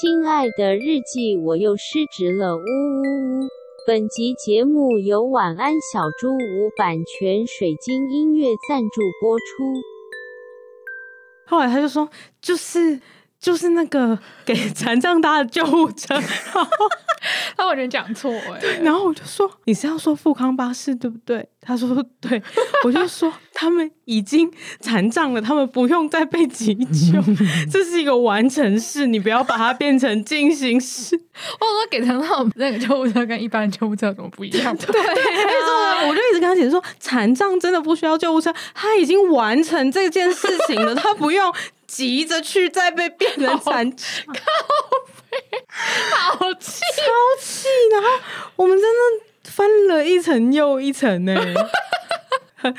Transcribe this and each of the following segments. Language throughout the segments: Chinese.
亲爱的日记，我又失职了，呜呜呜！本集节目由晚安小猪屋版权水晶音乐赞助播出。后来他就说，就是。就是那个 给残障搭的救护车，然 后他完全讲错哎，然后我就说，你是要说富康巴士对不对？他说对，我就说他们已经残障了，他们不用再被急救，这是一个完成式，你不要把它变成进行式。我说给残障那个救护车跟一般的救护车有什么不一样？对，没错，我就一直跟他解释说，残障真的不需要救护车，他已经完成这件事情了，他不用。急着去，再被变成 残疾，靠北，好气，超气！然后我们真的翻了一层又一层呢。这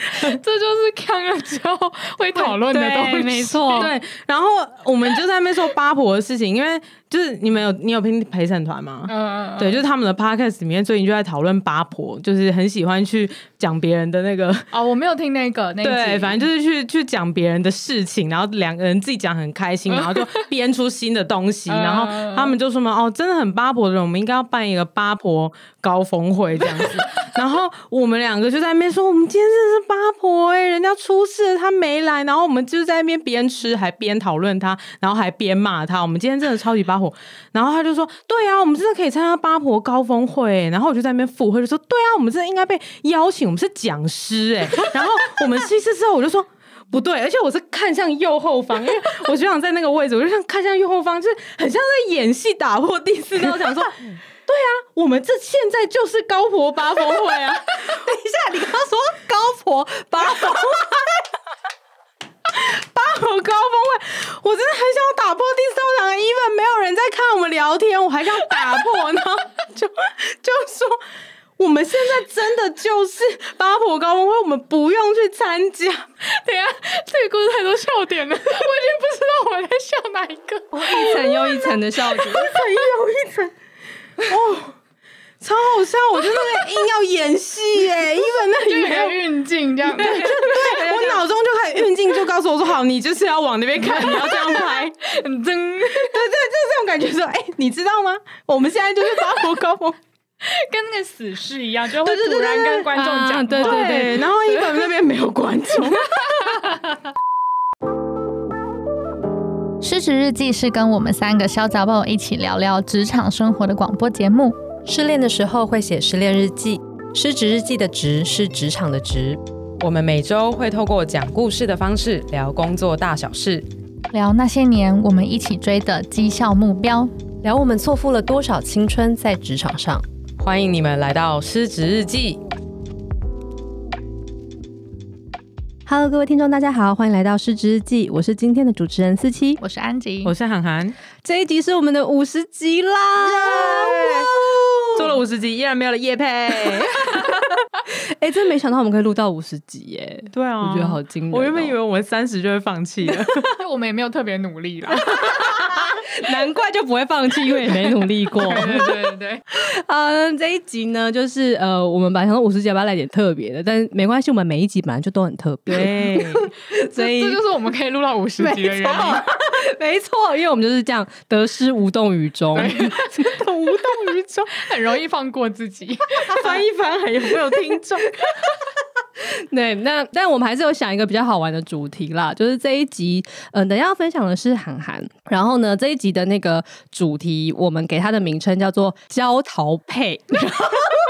就是看了之后会讨论的东西，没错。对，然后我们就在那边说八婆的事情，因为就是你们有你有听陪审团吗？嗯嗯，对，就是他们的 podcast 里面最近就在讨论八婆，就是很喜欢去讲别人的那个哦，我没有听那个，那对，反正就是去去讲别人的事情，然后两个人自己讲很开心，然后就编出新的东西，然后他们就说嘛，哦，真的很八婆的人，我们应该要办一个八婆高峰会这样子，然后我们两个就在那边说，我们今天真的。是八婆哎、欸，人家出事了，他没来，然后我们就在那边边吃还边讨论他，然后还边骂他。我们今天真的超级八婆。然后他就说：“对啊，我们真的可以参加八婆高峰会。”然后我就在那边附会就说：“对啊，我们真的应该被邀请，我们是讲师哎。”然后我们吃一次之后，我就说：“不对，而且我是看向右后方，因为我就想在那个位置，我就想看向右后方，就是很像在演戏打破第四。然后想说。对啊，我们这现在就是高婆八峰会啊！等一下，你刚刚说高婆八峰会，八婆高峰会，我真的很想打破第三场的 even，没有人在看我们聊天，我还想打破呢，就 就说我们现在真的就是八婆高峰会，我们不用去参加。等一下，这个故事太多笑点了，我已经不知道我在笑哪一个，一层又一层的笑点，一层又一层。哦，超好笑！我就是那个硬要演戏耶，因为那里没有运镜这样。告诉我说：“好，你就是要往那边看，你要这样拍。”很真，对对，就是这种感觉。说，哎，你知道吗？我们现在就是八婆高峰，跟那个死尸一样，就会突然跟观众讲，对对对。然后一本那边没有观众。失职日记是跟我们三个小杂宝一起聊聊职场生活的广播节目。失恋的时候会写失恋日记，失职日记的职是职场的职。我们每周会透过讲故事的方式聊工作大小事，聊那些年我们一起追的绩效目标，聊我们错付了多少青春在职场上。欢迎你们来到失职日记。Hello，各位听众，大家好，欢迎来到失职日记，我是今天的主持人思琪，我是安吉，我是涵涵。这一集是我们的五十集啦，yeah! 做了五十集，依然没有了业配。哎、欸，真没想到我们可以录到五十集耶！对啊，我觉得好惊人、喔。我原本以为我们三十就会放弃了，我们也没有特别努力啦。难怪就不会放弃，因为也没努力过。对对对对，啊、uh,，这一集呢，就是呃，我们本来想说五十集要不要来点特别的，但是没关系，我们每一集本来就都很特别。对，所以这就是我们可以录到五十集的原因。没错，因为我们就是这样得失无动于衷，真的无动于衷，很容易放过自己。翻一翻还有没有听众？对，那但我们还是有想一个比较好玩的主题啦，就是这一集，嗯、呃，等一下要分享的是韩寒，然后呢，这一集的那个主题，我们给它的名称叫做“焦桃配”，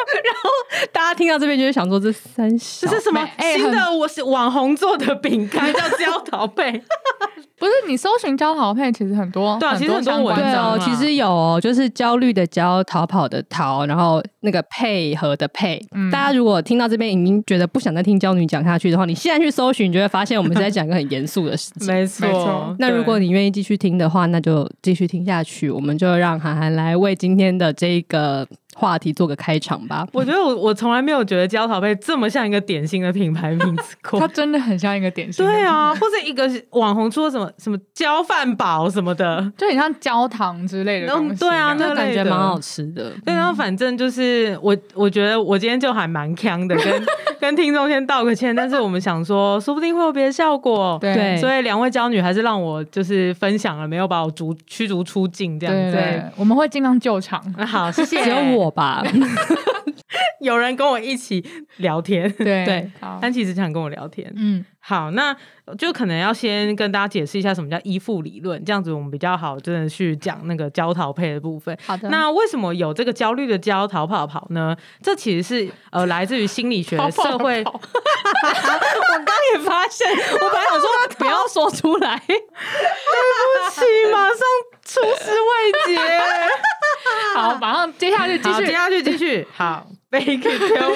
然后，大家听到这边就会想说，这三小这是什么新的？我是网红做的饼干，叫焦桃配。不是你搜寻焦桃配，其实很多，对啊，其实很多文章哦，其实有、哦，就是焦虑的焦，逃跑的逃，然后那个配合的配。嗯、大家如果听到这边已经觉得不想再听焦女讲下去的话，你现在去搜寻，你就会发现我们是在讲一个很严肃的事情。没错，那如果你愿意继续听的话，那就继续听下去。我们就让涵涵来为今天的这个。话题做个开场吧。我觉得我我从来没有觉得焦桃贝这么像一个典型的品牌名字过。它真的很像一个典型的。对啊，或者一个网红说什么什么焦饭堡什么的，就很像焦糖之类的东西。对啊，那感觉蛮好吃的。对，然后反正就是我我觉得我今天就还蛮锵的，跟 跟听众先道个歉，但是我们想说，说不定会有别的效果。对所以两位娇女还是让我就是分享了，没有把我逐驱逐出境这样子。对，对，我们会尽量救场。好，谢谢。只有我吧，有人跟我一起聊天。对 对，但其实想跟我聊天。嗯，好，那就可能要先跟大家解释一下什么叫依附理论，这样子我们比较好真的去讲那个焦逃配的部分。好的。那为什么有这个焦虑的焦逃跑跑呢？这其实是呃来自于心理学的社会。我刚也发现，我本来想说不要说出来，对不起，马上出师未捷。好，马上接下去继续，接下去继续。好。Make it till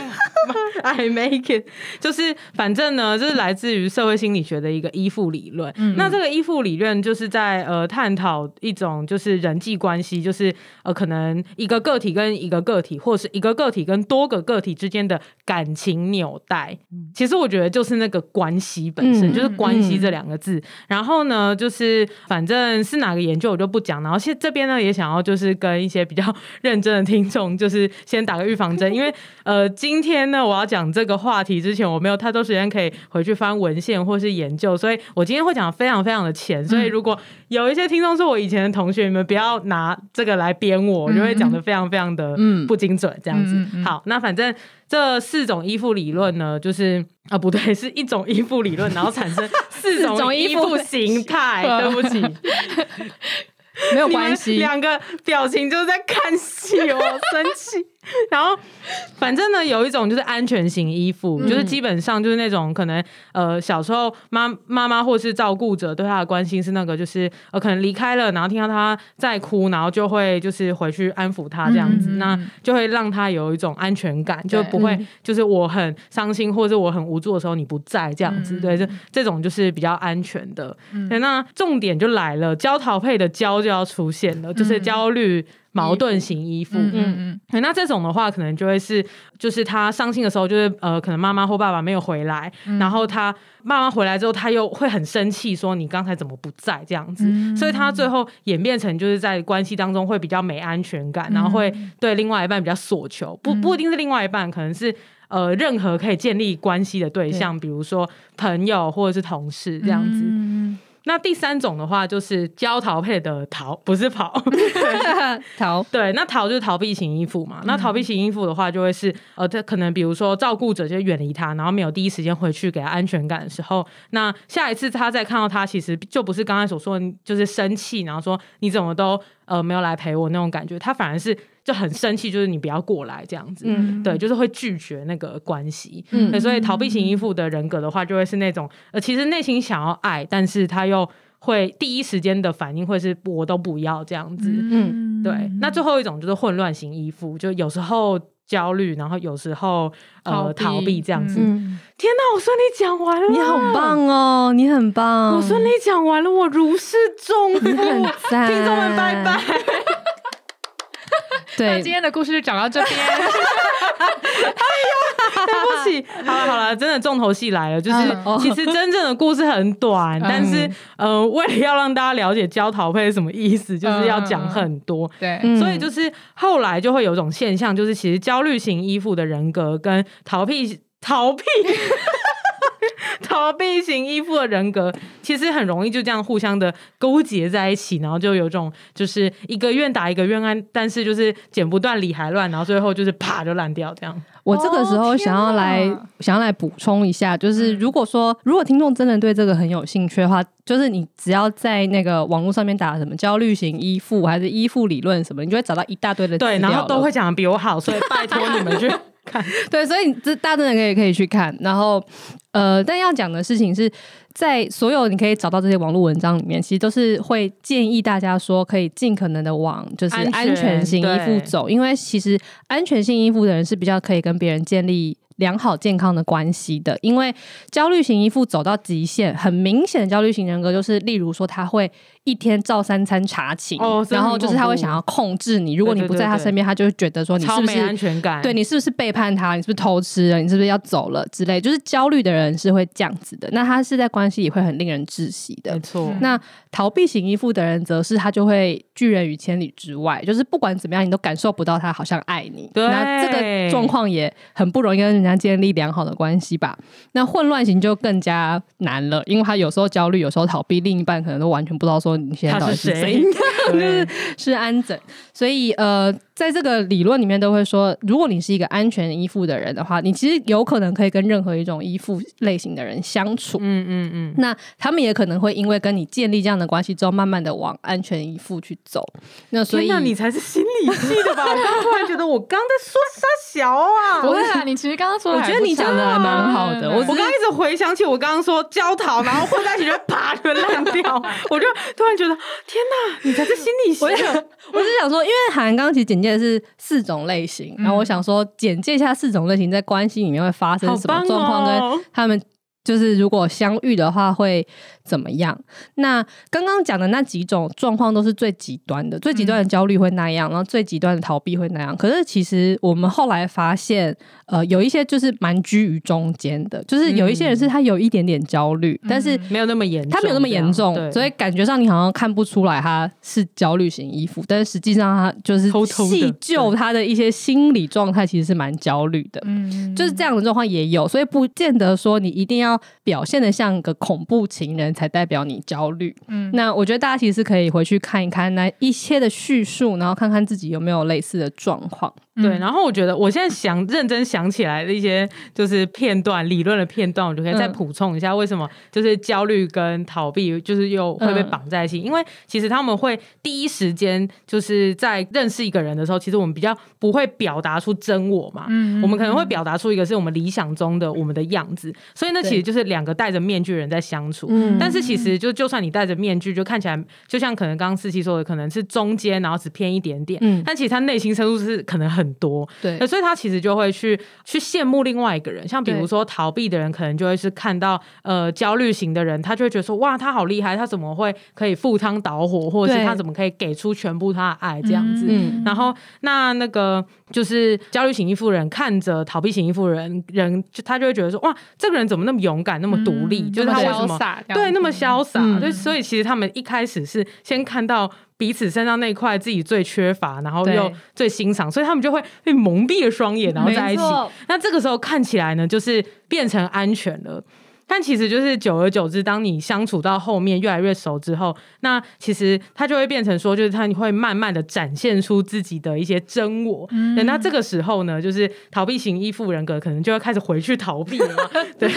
I make it，就是反正呢，就是来自于社会心理学的一个依附理论。嗯、那这个依附理论就是在呃探讨一种就是人际关系，就是呃可能一个个体跟一个个体，或是一个个体跟多个个体之间的感情纽带。嗯、其实我觉得就是那个关系本身，嗯、就是关系这两个字。嗯、然后呢，就是反正是哪个研究我就不讲。然后现这边呢也想要就是跟一些比较认真的听众，就是先打个预防针，因为。呃，今天呢，我要讲这个话题之前，我没有太多时间可以回去翻文献或是研究，所以我今天会讲非常非常的浅。所以如果有一些听众是我以前的同学，你们不要拿这个来编我，我就会讲的非常非常的不精准，这样子。好，那反正这四种依附理论呢，就是啊，不对，是一种依附理论，然后产生四种依附形态。对不起。没有关系，两个表情就是在看戏哦，生气。然后，反正呢，有一种就是安全型依附，嗯、就是基本上就是那种可能呃小时候妈妈妈或是照顾者对他的关心是那个，就是呃可能离开了，然后听到他在哭，然后就会就是回去安抚他这样子，嗯、那就会让他有一种安全感，就不会就是我很伤心或者我很无助的时候你不在这样子，嗯、对，这这种就是比较安全的。嗯、那重点就来了，焦桃配的焦就要出现了，就是焦虑。矛盾型依附，嗯嗯，嗯，那这种的话，可能就会是，就是他伤心的时候，就是呃，可能妈妈或爸爸没有回来，嗯、然后他妈妈回来之后，他又会很生气，说你刚才怎么不在这样子，嗯、所以他最后演变成就是在关系当中会比较没安全感，嗯、然后会对另外一半比较索求，不不一定是另外一半，可能是呃任何可以建立关系的对象，对。比如说朋友或者是同事这样子。嗯那第三种的话，就是焦逃配的逃，不是跑，逃。对，那逃就是逃避型依附嘛。嗯、那逃避型依附的话，就会是呃，他可能比如说照顾者就远离他，然后没有第一时间回去给他安全感的时候，那下一次他再看到他，其实就不是刚才所说的，就是生气，然后说你怎么都呃没有来陪我那种感觉，他反而是。就很生气，就是你不要过来这样子，嗯、对，就是会拒绝那个关系。嗯，所以逃避型依附的人格的话，就会是那种呃，其实内心想要爱，但是他又会第一时间的反应会是我都不要这样子。嗯，对。那最后一种就是混乱型依附，就有时候焦虑，然后有时候呃逃避这样子。嗯、天哪，我顺利讲完了，你好棒哦，你很棒，我顺利讲完了，我如释重负，听众们拜拜。对，那今天的故事就讲到这边。哎呀，对不起，好了好了，真的重头戏来了，就是其实真正的故事很短，但是呃，为了要让大家了解焦逃配是什么意思，就是要讲很多。对，所以就是后来就会有一种现象，就是其实焦虑型依附的人格跟逃避逃避。逃避型依附的人格，其实很容易就这样互相的勾结在一起，然后就有种就是一个愿打一个愿挨，但是就是剪不断理还乱，然后最后就是啪就烂掉这样。我这个时候想要来、哦、想要来补充一下，就是如果说如果听众真的对这个很有兴趣的话，就是你只要在那个网络上面打什么焦虑型依附还是依附理论什么，你就会找到一大堆的对，然后都会讲的比我好，所以拜托你们去。看，对，所以这大家真的可以可以去看，然后呃，但要讲的事情是在所有你可以找到这些网络文章里面，其实都是会建议大家说，可以尽可能的往就是安全性衣服走，因为其实安全性衣服的人是比较可以跟别人建立良好健康的关系的，因为焦虑型依附走到极限，很明显的焦虑型人格就是，例如说他会。一天照三餐查寝，哦、然后就是他会想要控制你。如果你不在他身边，他就会觉得说你是不是安全感？对，你是不是背叛他？你是不是偷吃了？你是不是要走了之类？就是焦虑的人是会这样子的。那他是在关系里会很令人窒息的。没错。那逃避型依附的人，则是他就会拒人于千里之外，就是不管怎么样，你都感受不到他好像爱你。对。那这个状况也很不容易跟人家建立良好的关系吧。那混乱型就更加难了，因为他有时候焦虑，有时候逃避，另一半可能都完全不知道说你现在到底是谁，就是是安枕。所以呃。在这个理论里面都会说，如果你是一个安全依附的人的话，你其实有可能可以跟任何一种依附类型的人相处。嗯嗯嗯。那他们也可能会因为跟你建立这样的关系之后，慢慢的往安全依附去走。那所以，那你才是心理系的吧？我刚刚突然觉得我刚在说啥小啊？不会啊，你其实刚刚说的，我觉得你讲的还蛮好的。我我刚刚一直回想起我刚刚说焦糖，然后混在一起就啪就烂掉。我就突然觉得，天哪，你才是心理系的。我是想说，因为韩刚刚其实简介的是四种类型，然后我想说简介一下四种类型在关系里面会发生什么状况，跟他们就是如果相遇的话会。怎么样？那刚刚讲的那几种状况都是最极端的，最极端的焦虑会那样，然后最极端的逃避会那样。可是其实我们后来发现，呃，有一些就是蛮居于中间的，就是有一些人是他有一点点焦虑，但是没有那么严重，他没有那么严重，所以感觉上你好像看不出来他是焦虑型衣服，但是实际上他就是细究他的一些心理状态，其实是蛮焦虑的。嗯，就是这样的状况也有，所以不见得说你一定要表现的像个恐怖情人。才代表你焦虑。嗯，那我觉得大家其实可以回去看一看那一些的叙述，然后看看自己有没有类似的状况。对，然后我觉得我现在想认真想起来的一些就是片段理论的片段，我就可以再补充一下为什么就是焦虑跟逃避就是又会被绑在一起。因为其实他们会第一时间就是在认识一个人的时候，其实我们比较不会表达出真我嘛。嗯，我们可能会表达出一个是我们理想中的我们的样子，所以那其实就是两个戴着面具的人在相处。嗯，但是其实就就算你戴着面具，就看起来就像可能刚刚四七说的，可能是中间，然后只偏一点点。嗯，但其实他内心深处是可能很。很多，对，所以他其实就会去去羡慕另外一个人，像比如说逃避的人，可能就会是看到呃焦虑型的人，他就会觉得说哇，他好厉害，他怎么会可以赴汤蹈火，或者是他怎么可以给出全部他的爱这样子。嗯、然后那那个就是焦虑型依附人看着逃避型依附人，人就他就会觉得说哇，这个人怎么那么勇敢，那么独立，嗯、就是他为什么对那么潇洒？嗯、所以所以其实他们一开始是先看到。彼此身上那块自己最缺乏，然后又最欣赏，所以他们就会被蒙蔽了双眼，然后在一起。那这个时候看起来呢，就是变成安全了。但其实就是久而久之，当你相处到后面越来越熟之后，那其实他就会变成说，就是他会慢慢的展现出自己的一些真我。嗯，那这个时候呢，就是逃避型依附人格可能就会开始回去逃避了嘛。对，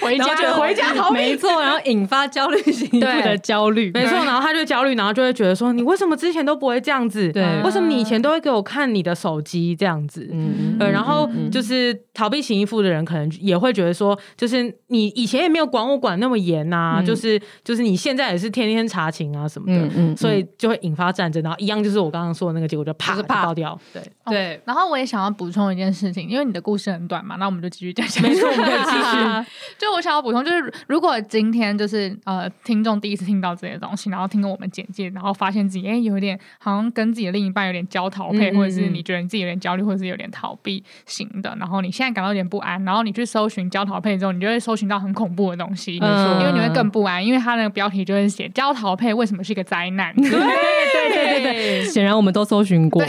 回家就回家逃避，没错，然后引发焦虑型依附的焦虑，没错，然后他就焦虑，然后就会觉得说，你为什么之前都不会这样子？对，为什么你以前都会给我看你的手机这样子？嗯，对，然后就是逃避型依附的人可能也会觉得说，就是你以前。以前也没有管我管那么严呐、啊，嗯、就是就是你现在也是天天查勤啊什么的，嗯嗯嗯、所以就会引发战争，然后一样就是我刚刚说的那个结果，就啪就爆掉。对对，然后我也想要补充一件事情，因为你的故事很短嘛，那我们就继续讲下去。没错，我们可以继续。就我想要补充，就是如果今天就是呃听众第一次听到这些东西，然后听我们简介，然后发现自己哎有一点好像跟自己的另一半有点焦逃配，或者是你觉得你自己有点焦虑，或者是有点逃避型的，然后你现在感到有点不安，然后你去搜寻焦逃配之后，你就会搜寻到很恐怖的东西。没错，因为你会更不安，因为他那个标题就是写“焦桃配为什么是一个灾难”。对对对对对，显然我们都搜寻过。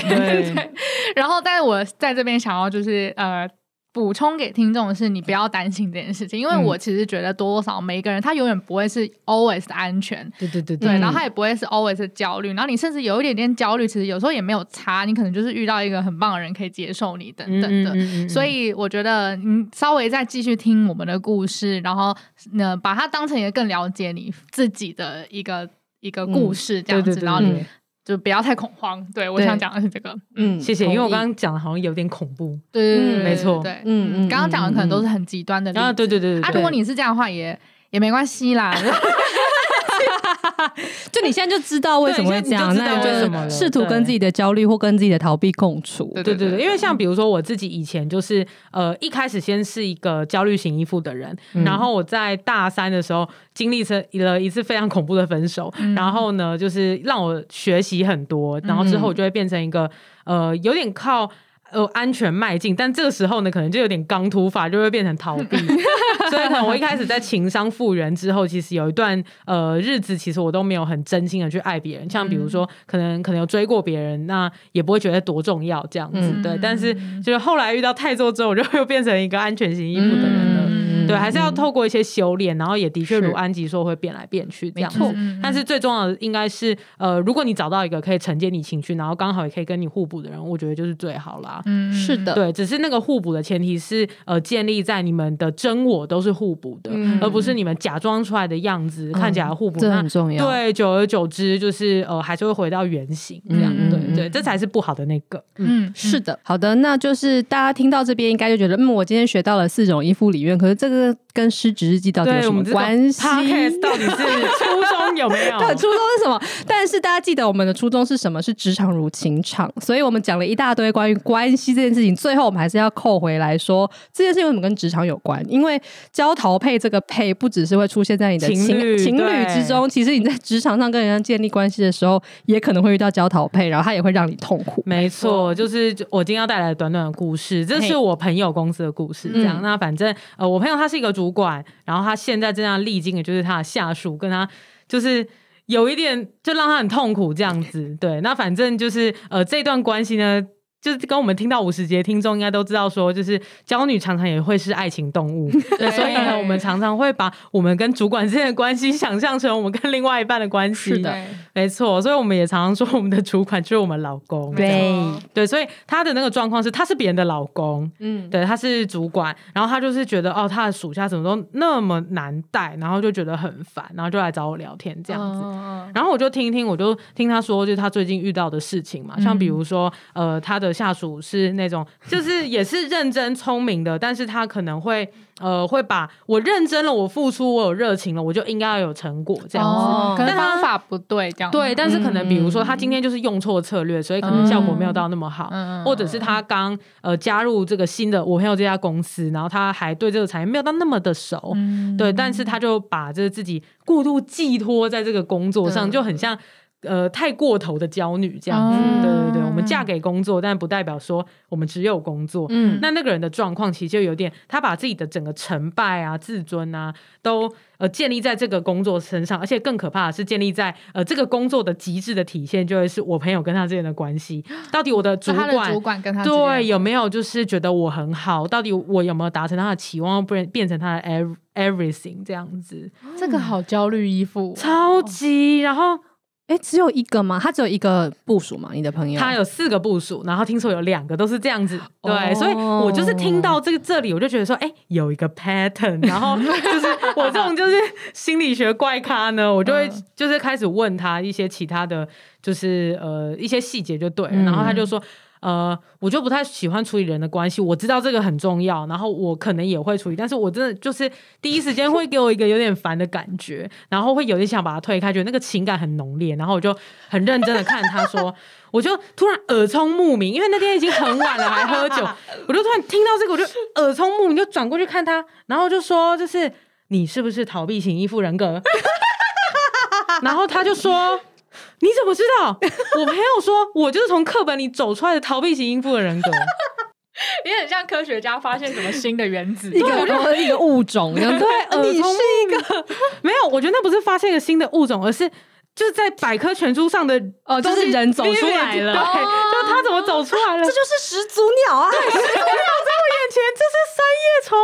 然后，但是我在这边想要就是呃。补充给听众的是，你不要担心这件事情，因为我其实觉得多多少少每一个人他永远不会是 always 的安全，对对对对，然后他也不会是 always 的焦虑，然后你甚至有一点点焦虑，其实有时候也没有差，你可能就是遇到一个很棒的人可以接受你等等的，嗯嗯嗯嗯，所以我觉得你稍微再继续听我们的故事，然后呢把它当成一个更了解你自己的一个一个故事这样子，嗯、对对对对，然后你。就不要太恐慌，对，我想讲的是这个，嗯，谢谢，因为我刚刚讲的好像有点恐怖，对对对，没错，对，嗯嗯，刚刚讲的可能都是很极端的，啊，对对对对，啊，如果你是这样的话，也也没关系啦。就你现在就知道为什么会这样，那就是试图跟自己的焦虑或跟自己的逃避共处。对对对对，因为像比如说我自己以前就是呃一开始先是一个焦虑型依附的人，嗯、然后我在大三的时候经历了一次非常恐怖的分手，嗯、然后呢就是让我学习很多，然后之后我就会变成一个呃有点靠呃安全迈进，但这个时候呢可能就有点刚突发，就会变成逃避。所以呢，我一开始在情商复原之后，其实有一段呃日子，其实我都没有很真心的去爱别人。像比如说，可能可能有追过别人，那也不会觉得多重要这样子。嗯、对，但是就是后来遇到太做之后，我就 又变成一个安全型依附的人了。嗯、对，还是要透过一些修炼，然后也的确如安吉说会变来变去这样子。但是最重要的应该是呃，如果你找到一个可以承接你情绪，然后刚好也可以跟你互补的人，我觉得就是最好啦。嗯，是的，对，只是那个互补的前提是呃，建立在你们的真我都是互补的，嗯、而不是你们假装出来的样子、嗯、看起来互补。这很重要。对，久而久之就是呃，还是会回到原形这样。嗯、对对，这才是不好的那个。嗯，嗯是的。好的，那就是大家听到这边应该就觉得，嗯，我今天学到了四种依附理论，可是这个그 跟失职日记到底有什么关系？到底是 初衷有没有？对，初衷是什么？但是大家记得我们的初衷是什么？是职场如情场，所以我们讲了一大堆关于关系这件事情，最后我们还是要扣回来说，这件事情为什么跟职场有关？因为交桃配这个配不只是会出现在你的情情侣，情侣之中，其实你在职场上跟人家建立关系的时候，也可能会遇到交桃配，然后他也会让你痛苦。没错，就是我今天要带来的短短的故事，这是我朋友公司的故事。这样，那反正呃，我朋友他是一个主主管，然后他现在正在历经的就是他的下属跟他就是。有一点就让他很痛苦这样子，对，那反正就是呃这段关系呢。就是跟我们听到五十节听众应该都知道，说就是娇女常常也会是爱情动物，对，所以呢，我们常常会把我们跟主管之间的关系想象成我们跟另外一半的关系。是的，没错，所以我们也常常说我们的主管就是我们老公。对，对，所以他的那个状况是他是别人的老公，嗯，对，他是主管，然后他就是觉得哦，他的属下怎么都那么难带，然后就觉得很烦，然后就来找我聊天这样子，然后我就听一听，我就听他说，就是他最近遇到的事情嘛，像比如说呃他的。下属是那种，就是也是认真聪明的，但是他可能会呃会把我认真了，我付出，我有热情了，我就应该要有成果这样子。哦、可能方法不对，这样对，但是可能比如说他今天就是用错策略，所以可能效果没有到那么好，嗯、或者是他刚呃加入这个新的我朋友这家公司，然后他还对这个产业没有到那么的熟，嗯、对，但是他就把这自己过度寄托在这个工作上，就很像。呃，太过头的焦女这样子，嗯、对对对，我们嫁给工作，但不代表说我们只有工作。嗯，那那个人的状况其实就有点，他把自己的整个成败啊、自尊啊，都呃建立在这个工作身上，而且更可怕的是建立在呃这个工作的极致的体现，就会是我朋友跟他之间的关系。到底我的主管，主管跟他对有没有就是觉得我很好？到底我有没有达成他的期望，不然变成他的 every everything 这样子？这个好焦虑依附，超级，然后。哎，只有一个吗？他只有一个部署吗？你的朋友？他有四个部署，然后听说有两个都是这样子，对，哦、所以我就是听到这个这里，我就觉得说，哎，有一个 pattern，然后就是我这种就是心理学怪咖呢，我就会就是开始问他一些其他的就是呃一些细节就对了，然后他就说。呃，我就不太喜欢处理人的关系，我知道这个很重要，然后我可能也会处理，但是我真的就是第一时间会给我一个有点烦的感觉，然后会有点想把它推开，觉得那个情感很浓烈，然后我就很认真的看他说，我就突然耳聪目明，因为那天已经很晚了，还喝酒，我就突然听到这个，我就耳聪目明，就转过去看他，然后就说，就是你是不是逃避型依附人格？然后他就说。你怎么知道？我朋友说，我就是从课本里走出来的逃避型应付的人格。也很像科学家发现什么新的原子，一个一个物种。对，你是一个没有？我觉得那不是发现一个新的物种，而是就是在百科全书上的哦，就是人走出来了。对，就是他怎么走出来了？这就是始祖鸟啊！对，始祖鸟在我眼前，这是三叶虫，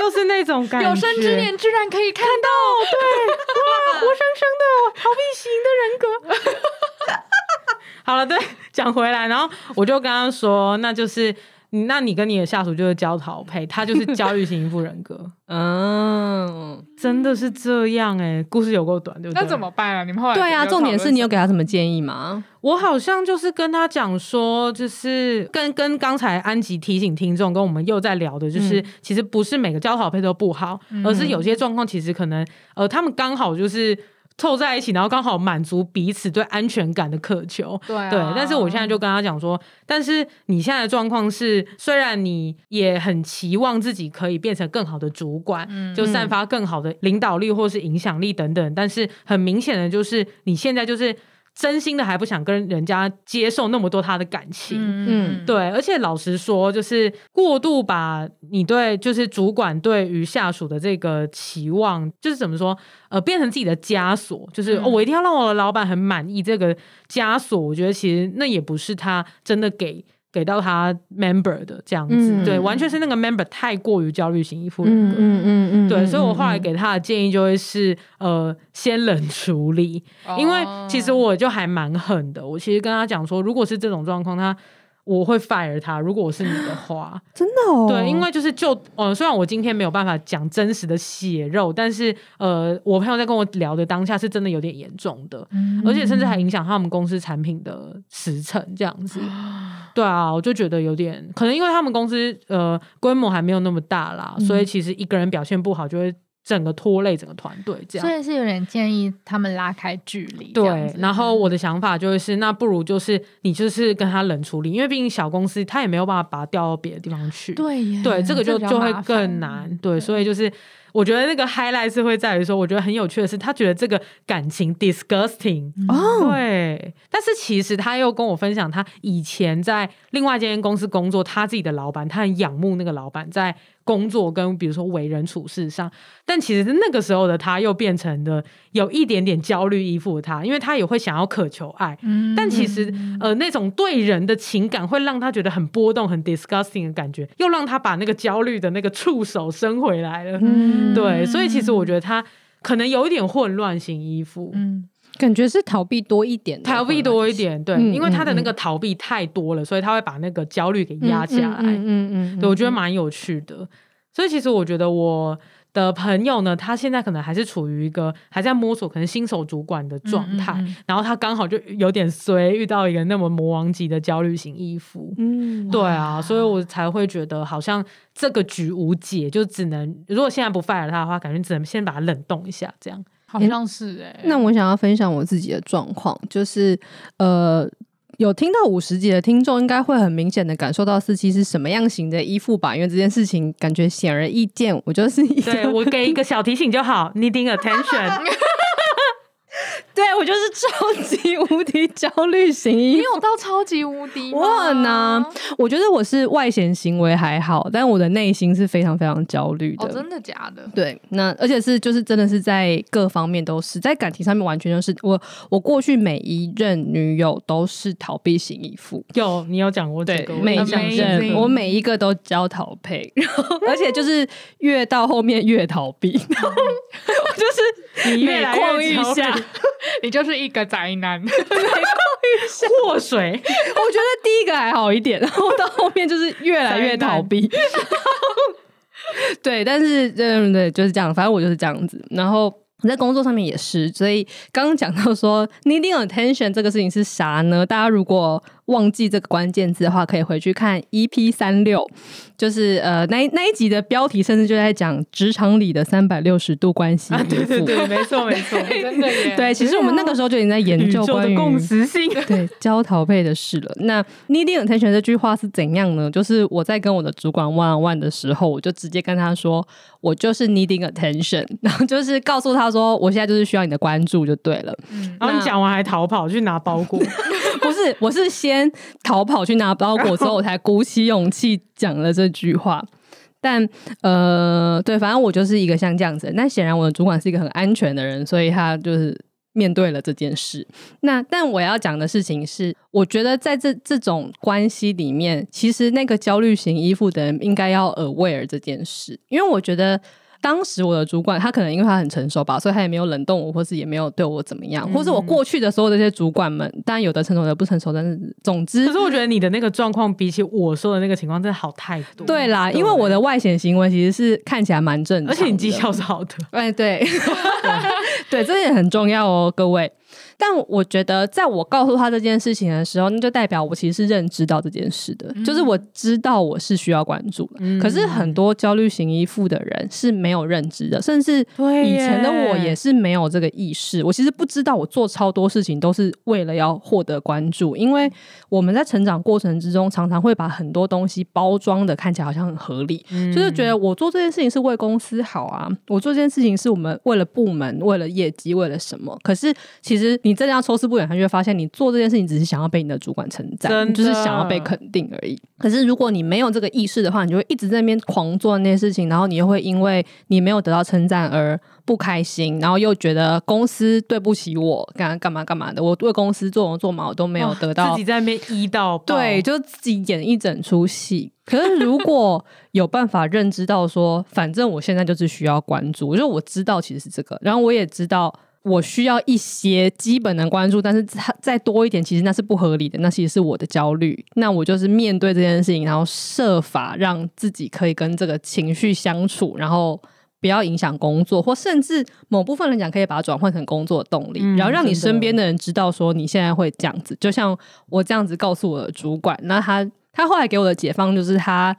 就是那种感觉。有生之年居然可以看到，对，哇，活生生的逃避型的人格。好了，对，讲回来，然后我就跟他说，那就是，那你跟你的下属就是焦桃配，他就是 焦虑型依附人格。嗯，真的是这样哎、欸，故事有够短，对不对？那怎么办啊？你们后来对啊，重点是你有给他什么建议吗？我好像就是跟他讲说，就是跟跟刚才安吉提醒听众，跟我们又在聊的，就是、嗯、其实不是每个焦桃配都不好，嗯、而是有些状况其实可能呃，他们刚好就是。凑在一起，然后刚好满足彼此对安全感的渴求。对啊，对，但是我现在就跟他讲说，但是你现在的状况是，虽然你也很期望自己可以变成更好的主管，嗯，就散发更好的领导力或是影响力等等，但是很明显的就是你现在就是真心的还不想跟人家接受那么多他的感情，嗯对，而且老实说，就是过度把你对就是主管对于下属的这个期望，就是怎么说，呃，变成自己的枷锁，就是、嗯哦，我一定要让我的老板很满意，这个枷锁，我觉得其实那也不是他真的给。给到他 member 的这样子，嗯、对，完全是那个 member 太过于焦虑型依附人。格，嗯嗯嗯嗯，对，所以我后来给他的建议就会是，呃，先冷处理，哦因为其实我就还蛮狠的，我其实跟他讲说，如果是这种状况，他。我会 fire 他，如果我是你的话，真的哦。对，因为就是就呃，虽然我今天没有办法讲真实的血肉，但是呃，我朋友在跟我聊的当下是真的有点严重的，嗯而且甚至还影响他们公司产品的时程这样子。对啊，我就觉得有点可能，因为他们公司呃规模还没有那么大啦，嗯所以其实一个人表现不好就会。整个拖累整个团队，这样，所以是有点建议他们拉开距离。对，然后我的想法就是，那不如就是你就是跟他冷处理，因为毕竟小公司他也没有办法把他调到别的地方去。对耶，对，这个就就会更难。对，对，所以就是我觉得那个 highlight 是会在于说，我觉得很有趣的是，他觉得这个感情 disgusting。哦，对，但是其实他又跟我分享，他以前在另外一间公司工作，他自己的老板，他很仰慕那个老板在。工作跟比如说为人处事上，但其实那个时候的他又变成了有一点点焦虑依附他，因为他也会想要渴求爱，嗯、但其实呃那种对人的情感会让他觉得很波动、很 disgusting 的感觉，又让他把那个焦虑的那个触手伸回来了。嗯、对，所以其实我觉得他可能有一点混乱型依附。嗯感觉是逃避多一点，逃避多一点，对，嗯、因为他的那个逃避太多了，嗯、所以他会把那个焦虑给压下来。嗯嗯，对，我觉得蛮有趣的。所以其实我觉得我的朋友呢，他现在可能还是处于一个还在摸索，可能新手主管的状态。然后他刚好就有点衰，遇到一个那么魔王级的焦虑型衣服。嗯，对啊，所以我才会觉得好像这个局无解，就只能如果现在不 fire 他的话，感觉只能先把他冷冻一下，这样。好像是哎、欸，那我想要分享我自己的状况，就是呃，有听到五十集的听众应该会很明显的感受到四七是什么样型的依附吧，因为这件事情感觉显而易见，我就是对我给一个小提醒就好，needing attention。对，我就是超级无敌焦虑型你有到超级无敌吗？我很啊，我觉得我是外显行为还好，但我的内心是非常非常焦虑的。哦，真的假的？对，那而且是就是真的是在各方面都是在感情上面完全就是我我过去每一任女友都是逃避型依附。有你有讲过这个，每一任我每一个都交逃配，然后而且就是越到后面越逃避，就是你越来越一下。你就是一个宅男，祸水。我觉得第一个还好一点，然后到后面就是越来越逃避。对，但是对对，就是这样。反正我就是这样子。然后你在工作上面也是，所以刚刚讲到说 needing attention 这个事情是啥呢？大家如果忘记这个关键字的话，可以回去看 EP 三六，就是呃那那一集的标题，甚至就在讲职场里的三百六十度关系、啊。对对对，没错没错，真的耶。对，其实我们那个时候就已经在研究 关于共识性 对焦逃配的事了。那 needing attention 这句话是怎样呢？就是我在跟我的主管 one on one 的时候，我就直接跟他说，我就是 needing attention，然后就是告诉他说，我现在就是需要你的关注就对了。嗯，然后你讲完还逃跑去拿包裹。是，我是先逃跑去拿包裹，之后我才鼓起勇气讲了这句话。但呃，对，反正我就是一个像这样子。那显然我的主管是一个很安全的人，所以他就是面对了这件事。那但我要讲的事情是，我觉得在这这种关系里面，其实那个焦虑型依附的人应该要 aware 这件事，因为我觉得。当时我的主管他可能因为他很成熟吧，所以他也没有冷冻我，或是也没有对我怎么样，嗯、或是我过去的所有的这些主管们，当然有的成熟，有的不成熟，但是总之，可是我觉得你的那个状况比起我说的那个情况真的好太多。对啦，对因为我的外显行为其实是看起来蛮正常，而且你绩效是好的。哎，对，对，这也很重要哦，各位。但我觉得，在我告诉他这件事情的时候，那就代表我其实是认知到这件事的，嗯、就是我知道我是需要关注的。嗯、可是很多焦虑型依附的人是没有认知的，甚至以前的我也是没有这个意识。我其实不知道我做超多事情都是为了要获得关注，因为我们在成长过程之中，常常会把很多东西包装的看起来好像很合理，嗯、就是觉得我做这件事情是为公司好啊，我做这件事情是我们为了部门、为了业绩、为了什么。可是其实。实你真的要抽丝剥茧，他就会发现你做这件事情只是想要被你的主管称赞，就是想要被肯定而已。可是如果你没有这个意识的话，你就会一直在那边狂做那些事情，然后你又会因为你没有得到称赞而不开心，然后又觉得公司对不起我，干干嘛干嘛的，我为公司做牛做马，我都没有得到，自己在那边一到，对，就自己演一整出戏。可是如果 有办法认知到说，反正我现在就是需要关注，我就我知道其实是这个，然后我也知道我需要一些基本的关注，但是再多一点，其实那是不合理的，那其实是我的焦虑。那我就是面对这件事情，然后设法让自己可以跟这个情绪相处，然后不要影响工作，或甚至某部分人讲可以把它转换成工作的动力，嗯、然后让你身边的人知道说你现在会这样子，就像我这样子告诉我的主管，那他。他后来给我的解放就是他，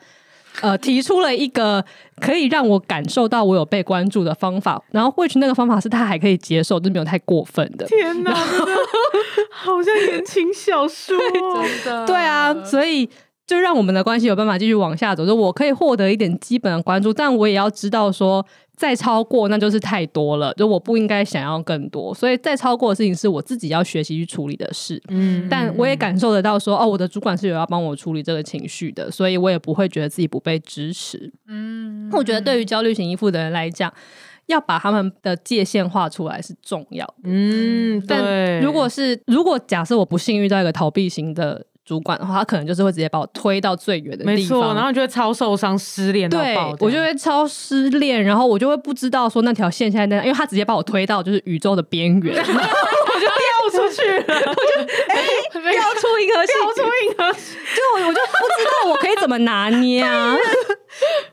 呃，提出了一个可以让我感受到我有被关注的方法，然后 which 那个方法是他还可以接受，就没有太过分的。天哪，好像言情小说，真的。对啊，所以就让我们的关系有办法继续往下走，就我可以获得一点基本的关注，但我也要知道说。再超过那就是太多了，就我不应该想要更多，所以再超过的事情是我自己要学习去处理的事。嗯，但我也感受得到说，哦，我的主管是有要帮我处理这个情绪的，所以我也不会觉得自己不被支持。嗯，我觉得对于焦虑型依附的人来讲，要把他们的界限画出来是重要的。嗯，但如果是如果假设我不幸遇到一个逃避型的。主管的话，他可能就是会直接把我推到最远的地方，没错，然后就会超受伤、失恋，对，我就会超失恋，然后我就会不知道说那条线现在在哪，因为他直接把我推到就是宇宙的边缘，出去。了，我就哎，掉、欸、出银河系，掉出银河系，就我我就不知道我可以怎么拿捏啊。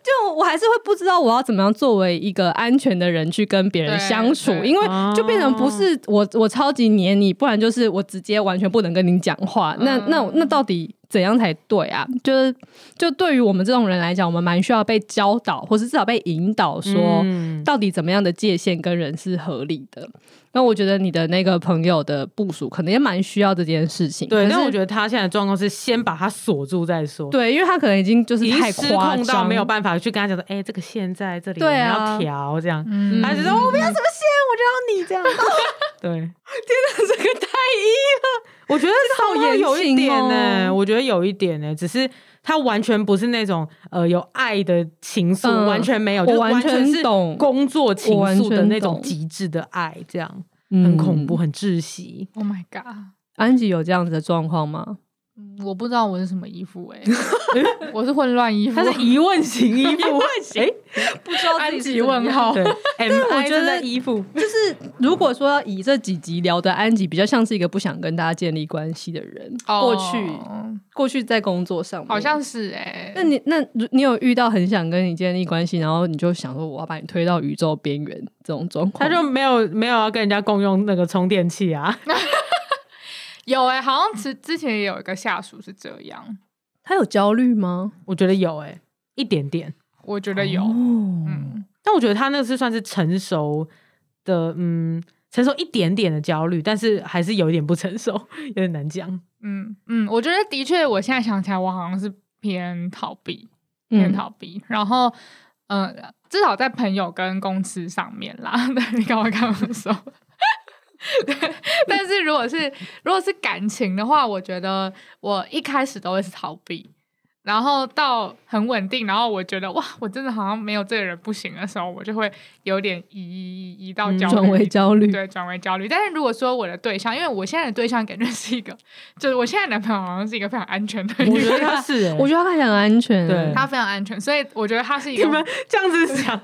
就我还是会不知道我要怎么样作为一个安全的人去跟别人相处，因为就变成不是我我超级黏你，不然就是我直接完全不能跟你讲话。那那那到底怎样才对啊？就是就对于我们这种人来讲，我们蛮需要被教导，或是至少被引导，说到底怎么样的界限跟人是合理的。那我觉得你的那个朋友的部署可能也蛮需要这件事情。对，但我觉得他现在的状况是先把他锁住再说。对，因为他可能已经就是太失控到没有办法去跟他讲说，哎、欸，这个线在这里，对啊，要调这样。嗯、他就说：“我不要什么线，我就要你这样。”对，天哪，这个太一了。我觉得好严有一点呢，我觉得有一点呢，只是。他完全不是那种呃有爱的情愫，嗯、完全没有，就完全是工作情愫的那种极致的爱，这样很恐怖，很窒息。Oh my god！安吉有这样子的状况吗？我不知道我是什么衣服哎，我是混乱衣服，他是疑问型衣服，哎，不知道自己问号。对，我觉得衣服就是 如果说以这几集聊的安吉，比较像是一个不想跟大家建立关系的人。过去，过去在工作上好像是哎，那你那你有遇到很想跟你建立关系，然后你就想说我要把你推到宇宙边缘这种状况？他就没有没有要跟人家共用那个充电器啊？有哎、欸，好像之之前也有一个下属是这样，他有焦虑吗？我觉得有哎、欸，一点点，我觉得有，哦、嗯，但我觉得他那个是算是成熟的，嗯，成熟一点点的焦虑，但是还是有一点不成熟，有点难讲。嗯嗯，我觉得的确，我现在想起来，我好像是偏逃避，偏逃避，嗯、然后，嗯、呃，至少在朋友跟公司上面啦，对，你干嘛跟我说？对，但是如果是如果是感情的话，我觉得我一开始都会是逃避，然后到很稳定，然后我觉得哇，我真的好像没有这个人不行的时候，我就会有点移移移到焦虑，转为焦虑，对，转为焦虑。但是如果说我的对象，因为我现在的对象感觉是一个，就是我现在的男朋友好像是一个非常安全的人，我觉得他是，我觉得他看起来很安全，对，他非常安全，所以我觉得他是一个，你们这样子想。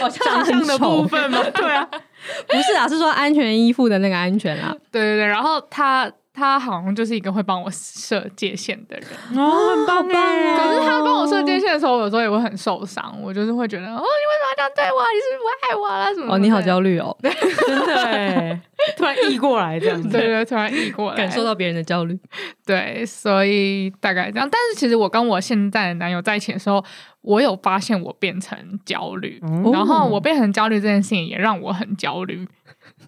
哦，长相的部分吗？对啊，不是啊，是说安全衣服的那个安全啊。对对对，然后他他好像就是一个会帮我设界限的人哦，很棒哎。可是他帮我设界限的时候，有时候也会很受伤。我就是会觉得，哦，你为什么要这样对我？你是不是不爱我了？什么？哦，你好焦虑哦，真的哎，突然溢过来这样子，对 对，突然溢过来，感受到别人的焦虑。对，所以大概这样。但是其实我跟我现在的男友在一起的时候。我有发现我变成焦虑，嗯、然后我变成焦虑这件事情也让我很焦虑，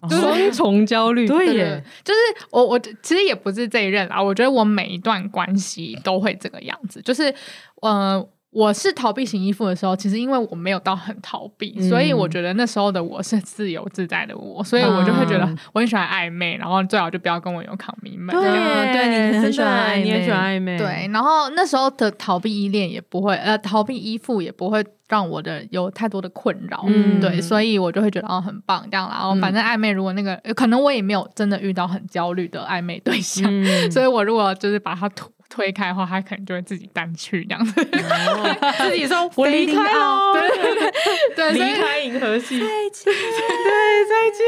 双、哦、重焦虑。对耶，就是我我其实也不是这一任啦，我觉得我每一段关系都会这个样子，就是呃，我是逃避型依附的时候，其实因为我没有到很逃避，嗯、所以我觉得那时候的我是自由自在的我，所以我就会觉得我很喜欢暧昧，然后最好就不要跟我有 commitment。对，对你很喜欢暧昧，你很喜欢暧昧。对，然后那时候的逃避依恋也不会，呃，逃避依附也不会让我的有太多的困扰。嗯，对，所以我就会觉得哦，很棒这样。然后反正暧昧，如果那个、嗯、可能我也没有真的遇到很焦虑的暧昧对象，嗯、所以我如果就是把它吐。推开的话，他可能就会自己单去这样子，哦、自己说 我离开了，对对对，离开银河系，再见，对，再见。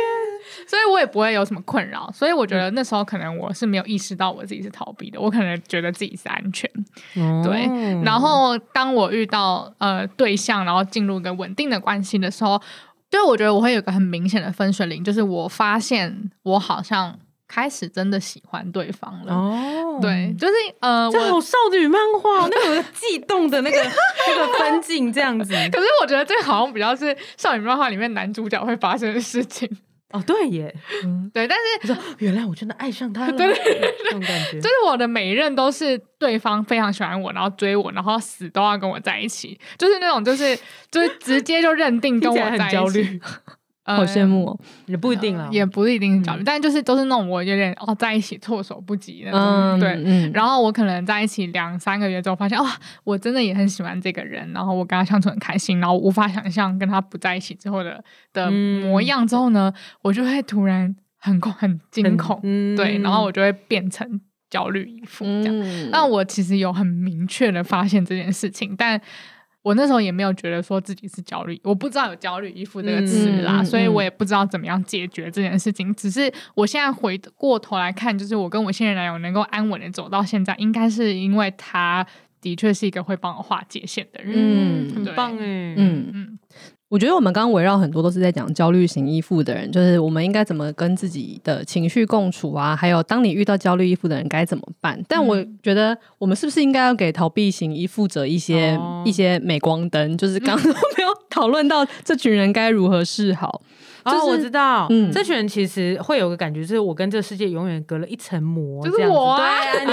所以我也不会有什么困扰，所以我觉得那时候可能我是没有意识到我自己是逃避的，我可能觉得自己是安全，哦、对。然后当我遇到呃对象，然后进入一个稳定的关系的时候，就我觉得我会有一个很明显的分水岭，就是我发现我好像。开始真的喜欢对方了哦，对，就是呃，这好少女漫画，那个悸动的那个 那个分镜这样子。可是我觉得这好像比较是少女漫画里面男主角会发生的事情哦。对耶，嗯，对，但是原来我真的爱上他了，对，这种感觉。就是我的每一任都是对方非常喜欢我，然后追我，然后死都要跟我在一起，就是那种就是就是直接就认定跟我在一起。好羡慕哦，也不一定啊，也不一定是。焦虑，但就是都是那种我有点哦，在一起措手不及那种，对，然后我可能在一起两三个月之后，发现哇，我真的也很喜欢这个人，然后我跟他相处很开心，然后无法想象跟他不在一起之后的的模样之后呢，我就会突然很恐很惊恐，对，然后我就会变成焦虑依附这样。那我其实有很明确的发现这件事情，但。我那时候也没有觉得说自己是焦虑，我不知道有焦虑依附这个词啦，嗯、所以我也不知道怎么样解决这件事情。嗯、只是我现在回过头来看，就是我跟我现任男友能够安稳的走到现在，应该是因为他的确是一个会帮我划界限的人。嗯，很棒哎。嗯嗯。嗯我觉得我们刚刚围绕很多都是在讲焦虑型依附的人，就是我们应该怎么跟自己的情绪共处啊，还有当你遇到焦虑依附的人该怎么办？但我觉得我们是不是应该要给逃避型依附者一些、哦、一些镁光灯？就是刚刚 没有讨论到这群人该如何是好。就是、哦，我知道，嗯，这群人其实会有个感觉，就是我跟这个世界永远隔了一层膜，就是我啊。对，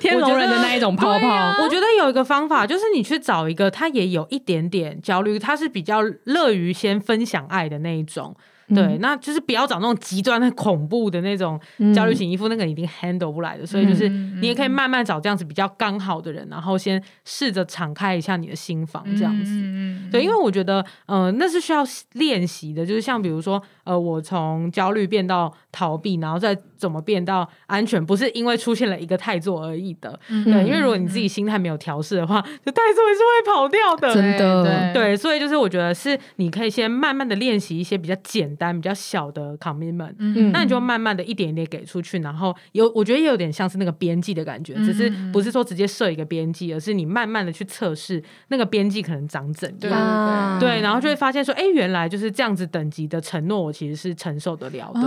天龙人的那一种泡泡，我觉得有一个方法，就是你去找一个他也有一点点焦虑，他是比较乐于先分享爱的那一种。对，那就是不要找那种极端的恐怖的那种焦虑型依附，嗯、那个一定 handle 不来的。所以就是你也可以慢慢找这样子比较刚好的人，然后先试着敞开一下你的心房，这样子。嗯、对，因为我觉得，呃，那是需要练习的。就是像比如说，呃，我从焦虑变到逃避，然后再怎么变到安全，不是因为出现了一个太座而已的。嗯、对，因为如果你自己心态没有调试的话，就太座也是会跑掉的。真的，对，对，所以就是我觉得是你可以先慢慢的练习一些比较简单。单比较小的 commitment，嗯，那你就慢慢的一点一点给出去，然后有我觉得也有点像是那个边际的感觉，只是不是说直接设一个边际，而是你慢慢的去测试那个边际可能长怎样，对，对，然后就会发现说，哎，原来就是这样子等级的承诺，我其实是承受得了的，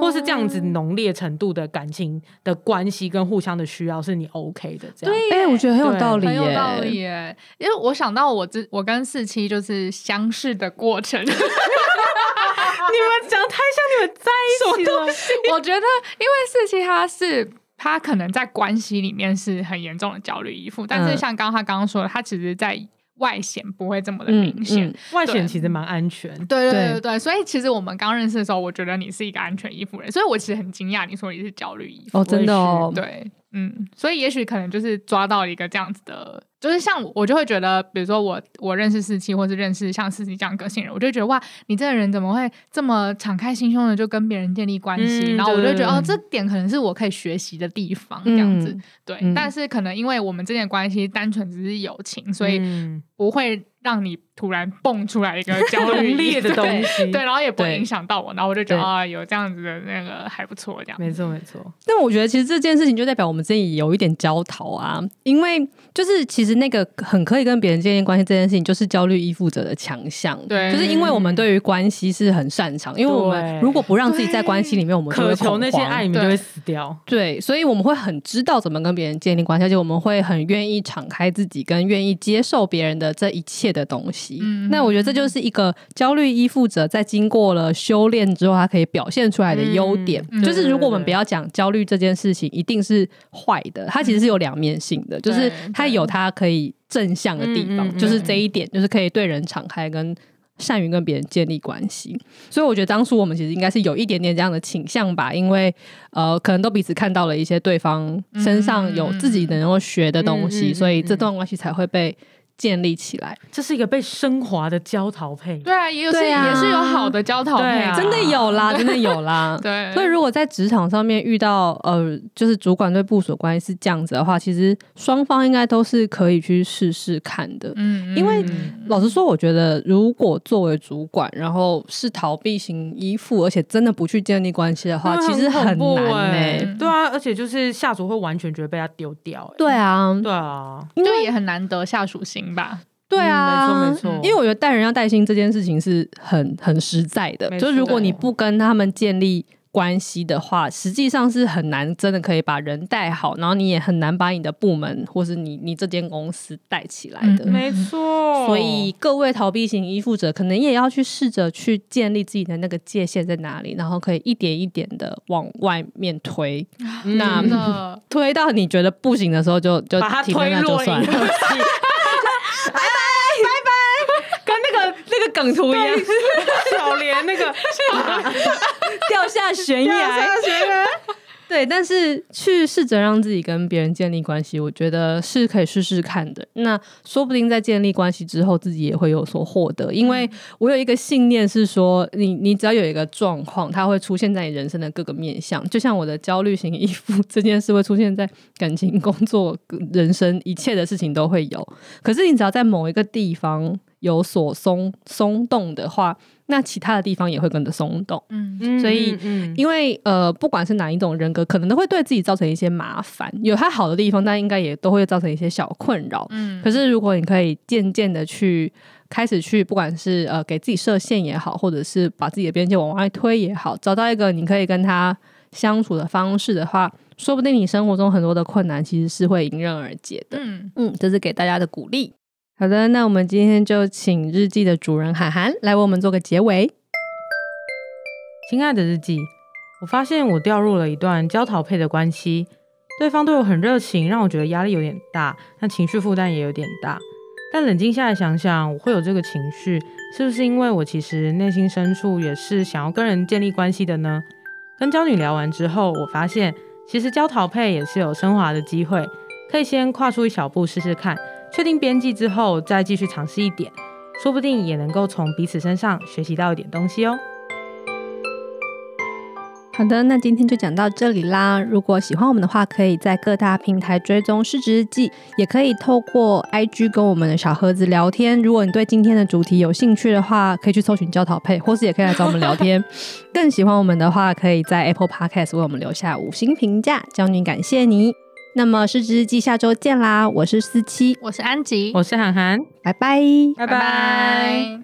或是这样子浓烈程度的感情的关系跟互相的需要是你 OK 的，这样，哎，我觉得很有道理，很有道理耶，因为我想到我之我跟四七就是相识的过程。你们讲太像你们在一起了。我觉得，因为四七他是他可能在关系里面是很严重的焦虑依附，但是像刚刚他刚刚说的，他其实在外显不会这么的明显，嗯嗯、外显其实蛮安全。对。对对对对，所以其实我们刚认识的时候，我觉得你是一个安全依附人，所以我其实很惊讶你说你是焦虑依附。哦，真的哦，对，嗯，所以也许可能就是抓到一个这样子的。就是像我，我就会觉得，比如说我我认识四七，或是认识像四七这样个性人，我就觉得哇，你这个人怎么会这么敞开心胸的就跟别人建立关系？嗯、然后我就觉得哦，这点可能是我可以学习的地方，这样子。嗯、对，嗯、但是可能因为我们之间的关系单纯只是友情，所以不会让你突然蹦出来一个 焦虑烈的东西，对，然后也不会影响到我，然后我就觉得啊，有这样子的那个还不错，这样。没错没错。但我觉得其实这件事情就代表我们自己有一点焦头啊，因为就是其实。那个很可以跟别人建立关系这件事情，就是焦虑依附者的强项。对，就是因为我们对于关系是很擅长，因为我们如果不让自己在关系里面，我们渴求那些爱里面就会死掉。对，所以我们会很知道怎么跟别人建立关系，而且我们会很愿意敞开自己，跟愿意接受别人的这一切的东西。嗯，那我觉得这就是一个焦虑依附者在经过了修炼之后，他可以表现出来的优点。就是如果我们不要讲焦虑这件事情一定是坏的，它其实是有两面性的，就是它有它。可以正向的地方，就是这一点，就是可以对人敞开跟。善于跟别人建立关系，所以我觉得当初我们其实应该是有一点点这样的倾向吧，因为呃，可能都彼此看到了一些对方身上有自己能够学的东西，嗯嗯嗯嗯、所以这段关系才会被建立起来。这是一个被升华的焦桃配，对啊，也有是、啊、也是有好的焦桃配、啊，真的有啦，真的有啦。对，所以如果在职场上面遇到呃，就是主管对部署关系是这样子的话，其实双方应该都是可以去试试看的。嗯，因为老实说，我觉得如果作为主管，然后是逃避型依附，而且真的不去建立关系的话，其实很难哎、欸。对啊，而且就是下属会完全觉得被他丢掉、欸。对啊，对啊，因为也很难得下属心吧。对啊，嗯、没错没错，因为我觉得带人要带薪这件事情是很很实在的，就是如果你不跟他们建立关系的话，实际上是很难真的可以把人带好，然后你也很难把你的部门或是你你这间公司带起来的。嗯、没错，所以各位逃避型依附者，可能也要去试着去建立自己的那个界限在哪里，然后可以一点一点的往外面推。嗯、那 推到你觉得不行的时候就，就就把它推落就算了。那个那个梗图一样，小莲那个。掉下悬崖，对，但是去试着让自己跟别人建立关系，我觉得是可以试试看的。那说不定在建立关系之后，自己也会有所获得。因为我有一个信念是说，你你只要有一个状况，它会出现在你人生的各个面向。就像我的焦虑型 依附这件事，会出现在感情、工作、人生一切的事情都会有。可是你只要在某一个地方。有所松松动的话，那其他的地方也会跟着松动。嗯，所以，因为呃，不管是哪一种人格，可能都会对自己造成一些麻烦。有它好的地方，但应该也都会造成一些小困扰。嗯，可是如果你可以渐渐的去开始去，不管是呃给自己设限也好，或者是把自己的边界往外推也好，找到一个你可以跟他相处的方式的话，说不定你生活中很多的困难其实是会迎刃而解的。嗯嗯，这是给大家的鼓励。好的，那我们今天就请日记的主人函函来为我们做个结尾。亲爱的日记，我发现我掉入了一段焦桃配的关系，对方对我很热情，让我觉得压力有点大，那情绪负担也有点大。但冷静下来想想，我会有这个情绪，是不是因为我其实内心深处也是想要跟人建立关系的呢？跟焦女聊完之后，我发现其实焦桃配也是有升华的机会，可以先跨出一小步试试看。确定边际之后，再继续尝试一点，说不定也能够从彼此身上学习到一点东西哦。好的，那今天就讲到这里啦。如果喜欢我们的话，可以在各大平台追踪市值日记，也可以透过 IG 跟我们的小盒子聊天。如果你对今天的主题有兴趣的话，可以去搜寻焦桃配，或是也可以来找我们聊天。更喜欢我们的话，可以在 Apple Podcast 为我们留下五星评价，焦女感谢你。那么，失职日记下周见啦！我是思七，我是安吉，我是涵涵，拜拜，拜拜。